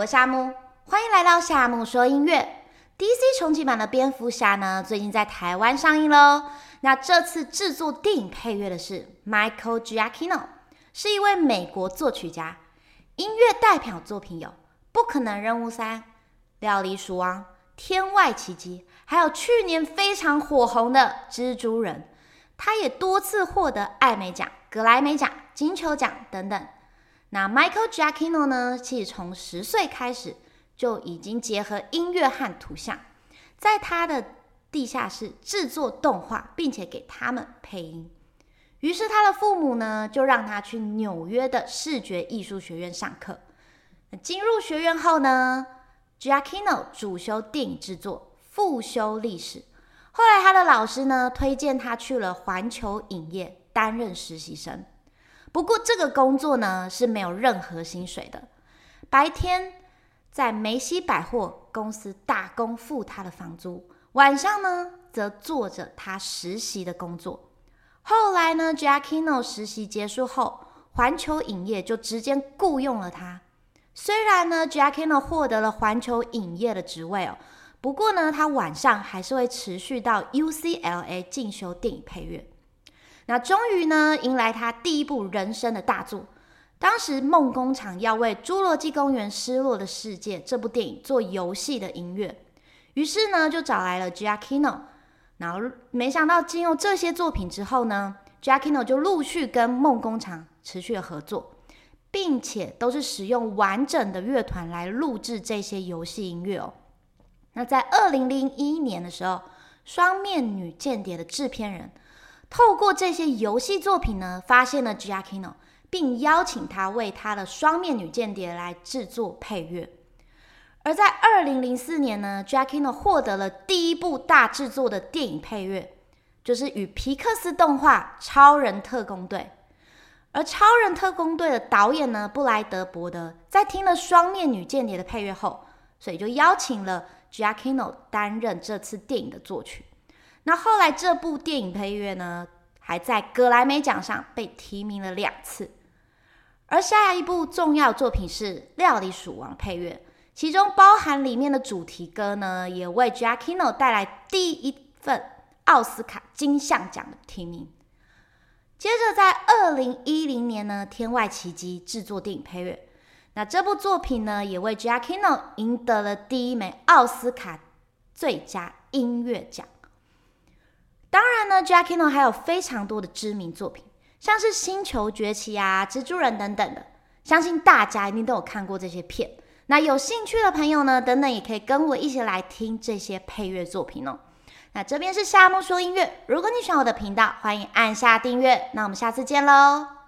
我夏木，欢迎来到夏木说音乐。DC 重启版的蝙蝠侠呢，最近在台湾上映喽。那这次制作电影配乐的是 Michael Giacchino，是一位美国作曲家。音乐代表作品有《不可能任务三》、《料理鼠王》、《天外奇迹》，还有去年非常火红的《蜘蛛人》。他也多次获得艾美奖、格莱美奖、金球奖等等。那 Michael Giacchino 呢？其实从十岁开始就已经结合音乐和图像，在他的地下室制作动画，并且给他们配音。于是他的父母呢，就让他去纽约的视觉艺术学院上课。进入学院后呢，Giacchino 主修电影制作，副修历史。后来他的老师呢，推荐他去了环球影业担任实习生。不过这个工作呢，是没有任何薪水的。白天在梅西百货公司打工付他的房租，晚上呢则做着他实习的工作。后来呢，Jackino 实习结束后，环球影业就直接雇佣了他。虽然呢，Jackino 获得了环球影业的职位哦，不过呢，他晚上还是会持续到 UCLA 进修电影配乐。那终于呢，迎来他第一部人生的大作。当时梦工厂要为《侏罗纪公园：失落的世界》这部电影做游戏的音乐，于是呢就找来了 Giacchino。然后没想到经过这些作品之后呢，Giacchino 就陆续跟梦工厂持续合作，并且都是使用完整的乐团来录制这些游戏音乐哦。那在二零零一年的时候，《双面女间谍》的制片人。透过这些游戏作品呢，发现了 Giacchino，并邀请他为他的《双面女间谍》来制作配乐。而在二零零四年呢，Giacchino 获得了第一部大制作的电影配乐，就是与皮克斯动画《超人特工队》。而《超人特工队》的导演呢，布莱德伯德，在听了《双面女间谍》的配乐后，所以就邀请了 Giacchino 担任这次电影的作曲。那后来这部电影配乐呢，还在格莱美奖上被提名了两次。而下一部重要作品是《料理鼠王》配乐，其中包含里面的主题歌呢，也为 Giacchino 带来第一份奥斯卡金像奖的提名。接着在二零一零年呢，《天外奇迹》制作电影配乐，那这部作品呢，也为 Giacchino 赢得了第一枚奥斯卡最佳音乐奖。当然呢，JACKINON 还有非常多的知名作品，像是《星球崛起》啊、《蜘蛛人》等等的，相信大家一定都有看过这些片。那有兴趣的朋友呢，等等也可以跟我一起来听这些配乐作品哦。那这边是夏木说音乐，如果你喜欢我的频道，欢迎按下订阅。那我们下次见喽。